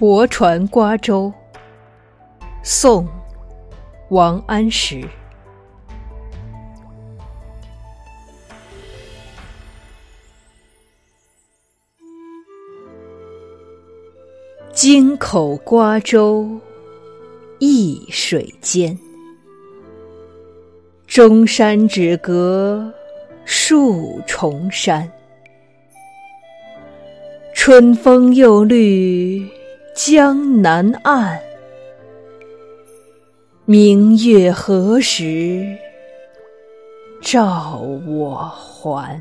泊船瓜洲，宋·王安石。京口瓜洲一水间，中山只隔数重山。春风又绿江南岸，明月何时照我还？